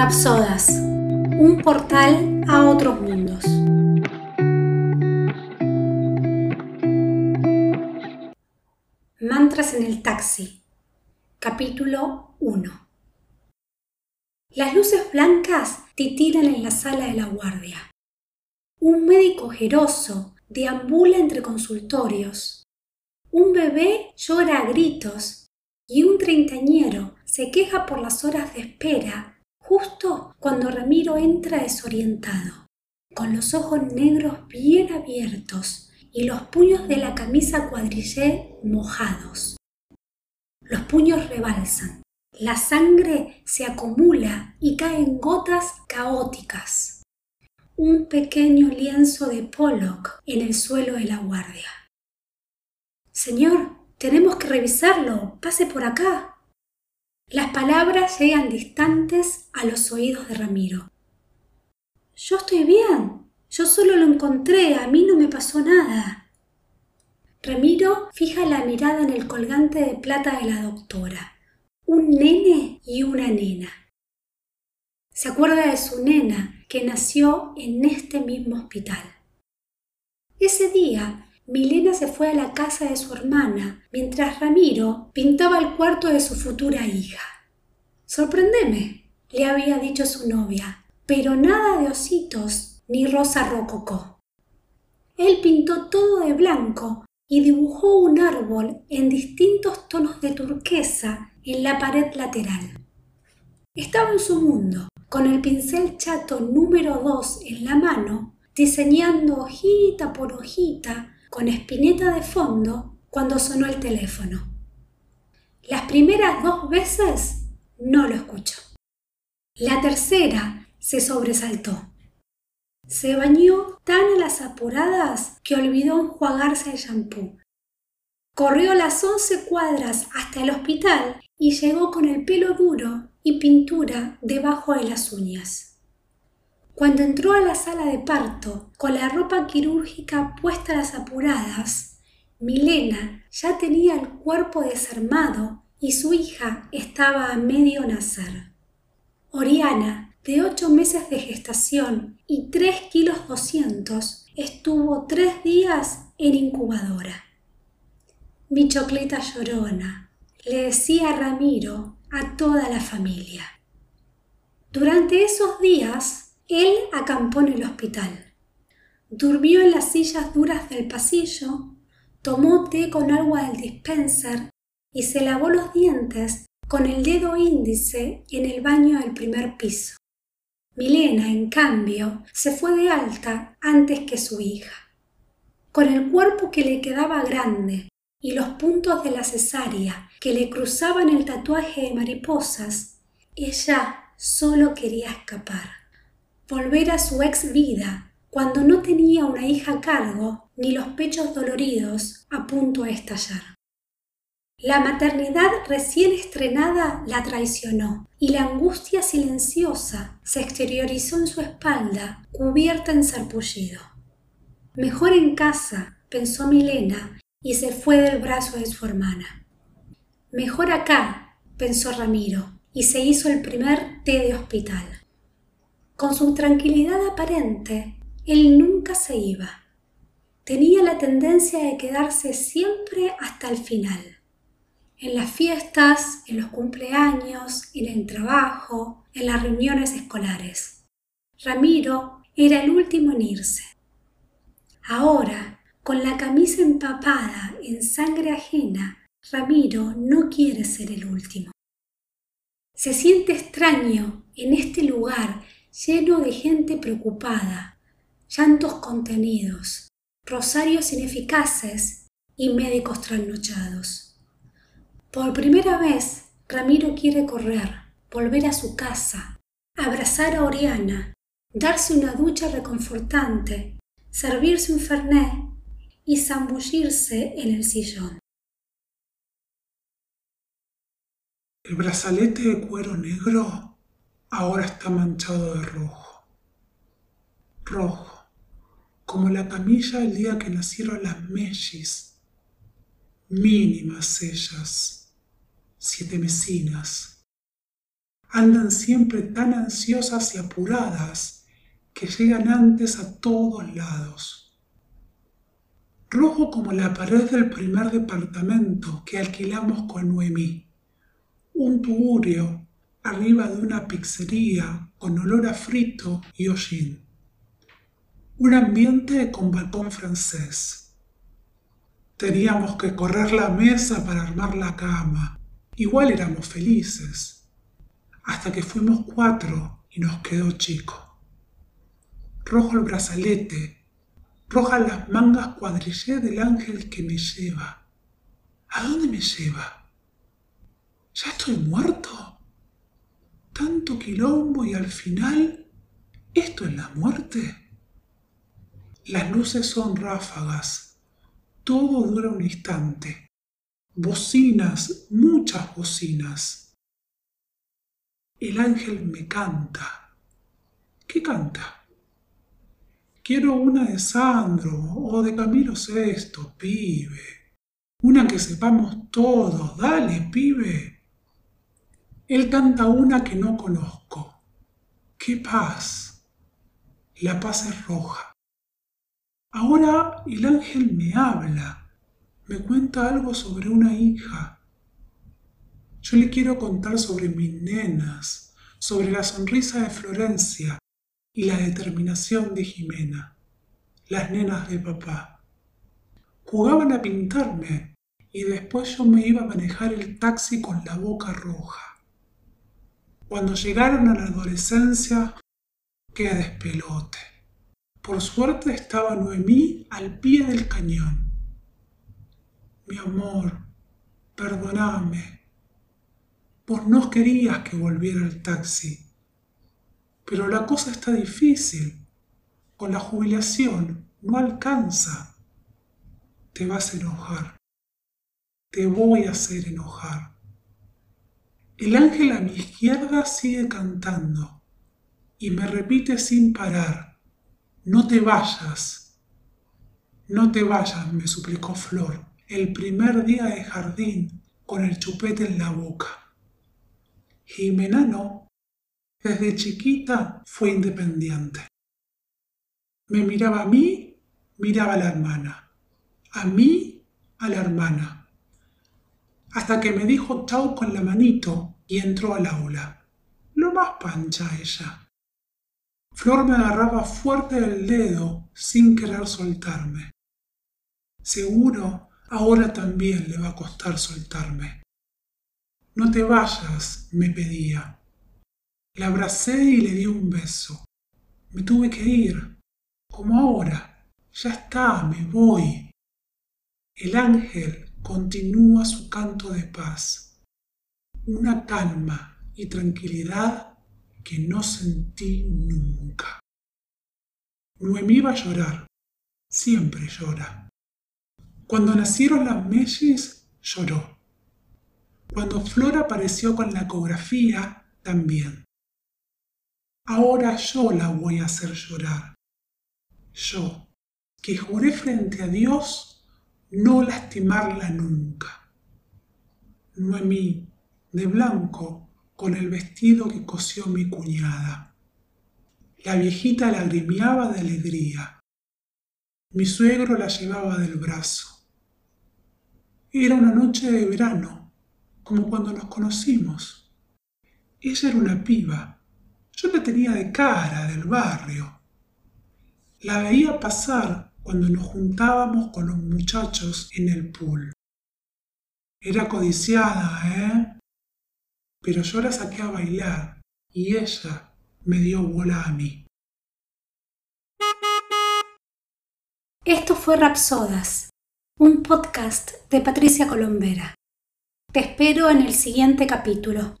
Rapsodas, un portal a otros mundos. Mantras en el taxi, capítulo 1. Las luces blancas titiran en la sala de la guardia. Un médico ojeroso deambula entre consultorios. Un bebé llora a gritos y un treintañero se queja por las horas de espera justo cuando Ramiro entra desorientado, con los ojos negros bien abiertos y los puños de la camisa cuadrillé mojados. Los puños rebalsan, la sangre se acumula y cae en gotas caóticas. Un pequeño lienzo de Pollock en el suelo de la guardia. Señor, tenemos que revisarlo. Pase por acá. Las palabras llegan distantes a los oídos de Ramiro. Yo estoy bien. Yo solo lo encontré. A mí no me pasó nada. Ramiro fija la mirada en el colgante de plata de la doctora. Un nene y una nena. Se acuerda de su nena que nació en este mismo hospital. Ese día Milena se fue a la casa de su hermana, mientras Ramiro pintaba el cuarto de su futura hija. Sorprendeme, le había dicho su novia, pero nada de ositos ni rosa rococó. Él pintó todo de blanco y dibujó un árbol en distintos tonos de turquesa en la pared lateral. Estaba en su mundo, con el pincel chato número dos en la mano, diseñando hojita por hojita con espineta de fondo cuando sonó el teléfono. Las primeras dos veces no lo escuchó. La tercera se sobresaltó. Se bañó tan a las apuradas que olvidó enjuagarse el champú. Corrió las once cuadras hasta el hospital y llegó con el pelo duro y pintura debajo de las uñas. Cuando entró a la sala de parto con la ropa quirúrgica puesta a las apuradas, Milena ya tenía el cuerpo desarmado y su hija estaba a medio nacer. Oriana, de ocho meses de gestación y tres kilos doscientos, estuvo tres días en incubadora. Mi chocleta llorona, le decía Ramiro a toda la familia. Durante esos días él acampó en el hospital. Durmió en las sillas duras del pasillo, tomó té con agua del dispenser y se lavó los dientes con el dedo índice en el baño del primer piso. Milena, en cambio, se fue de alta antes que su hija. Con el cuerpo que le quedaba grande y los puntos de la cesárea que le cruzaban el tatuaje de mariposas, ella solo quería escapar volver a su ex vida, cuando no tenía una hija a cargo ni los pechos doloridos a punto de estallar. La maternidad recién estrenada la traicionó y la angustia silenciosa se exteriorizó en su espalda, cubierta en sarpullido. Mejor en casa, pensó Milena, y se fue del brazo de su hermana. Mejor acá, pensó Ramiro, y se hizo el primer té de hospital. Con su tranquilidad aparente, él nunca se iba. Tenía la tendencia de quedarse siempre hasta el final. En las fiestas, en los cumpleaños, en el trabajo, en las reuniones escolares. Ramiro era el último en irse. Ahora, con la camisa empapada en sangre ajena, Ramiro no quiere ser el último. Se siente extraño en este lugar lleno de gente preocupada, llantos contenidos, rosarios ineficaces y médicos trasnochados. Por primera vez, Ramiro quiere correr, volver a su casa, abrazar a Oriana, darse una ducha reconfortante, servirse un fernet y zambullirse en el sillón. El brazalete de cuero negro ahora está manchado de rojo. Rojo, como la camilla el día que nacieron las mellis. Mínimas ellas, siete mesinas. andan siempre tan ansiosas y apuradas que llegan antes a todos lados. Rojo como la pared del primer departamento que alquilamos con Noemí. Un tugurio arriba de una pizzería con olor a frito y hollín. Un ambiente con balcón francés. Teníamos que correr la mesa para armar la cama. Igual éramos felices. Hasta que fuimos cuatro y nos quedó chico. Rojo el brazalete, rojas las mangas cuadrillé del ángel que me lleva. ¿A dónde me lleva? ¿Ya estoy muerto? Tanto quilombo y al final, ¿esto es la muerte? Las luces son ráfagas, todo dura un instante. Bocinas, muchas bocinas. El ángel me canta. ¿Qué canta? Quiero una de Sandro o de Camilo Sexto, pibe. Una que sepamos todos. Dale, pibe. Él canta una que no conozco. ¡Qué paz! La paz es roja. Ahora el ángel me habla, me cuenta algo sobre una hija. Yo le quiero contar sobre mis nenas, sobre la sonrisa de Florencia y la determinación de Jimena, las nenas de papá. Jugaban a pintarme y después yo me iba a manejar el taxi con la boca roja. Cuando llegaron a la adolescencia, qué despelote. Por suerte estaba Noemí al pie del cañón. Mi amor, perdóname. Vos no querías que volviera el taxi. Pero la cosa está difícil. Con la jubilación no alcanza. Te vas a enojar. Te voy a hacer enojar. El ángel a mi izquierda sigue cantando y me repite sin parar, no te vayas, no te vayas, me suplicó Flor, el primer día de jardín con el chupete en la boca. Jimena no, desde chiquita fue independiente. Me miraba a mí, miraba a la hermana, a mí, a la hermana hasta que me dijo chau con la manito y entró al aula. Lo más pancha ella. Flor me agarraba fuerte del dedo sin querer soltarme. Seguro ahora también le va a costar soltarme. No te vayas, me pedía. La abracé y le di un beso. Me tuve que ir, como ahora. Ya está, me voy. El ángel continúa su canto de paz, una calma y tranquilidad que no sentí nunca. Noemí va a llorar, siempre llora. Cuando nacieron las Mellis, lloró. Cuando Flor apareció con la ecografía, también. Ahora yo la voy a hacer llorar. Yo, que juré frente a Dios no lastimarla nunca. Noemí, de blanco, con el vestido que cosió mi cuñada. La viejita lagrimeaba de alegría. Mi suegro la llevaba del brazo. Era una noche de verano, como cuando nos conocimos. Ella era una piba. Yo la tenía de cara del barrio. La veía pasar cuando nos juntábamos con los muchachos en el pool. Era codiciada, ¿eh? Pero yo la saqué a bailar y ella me dio bola a mí. Esto fue Rapsodas, un podcast de Patricia Colombera. Te espero en el siguiente capítulo.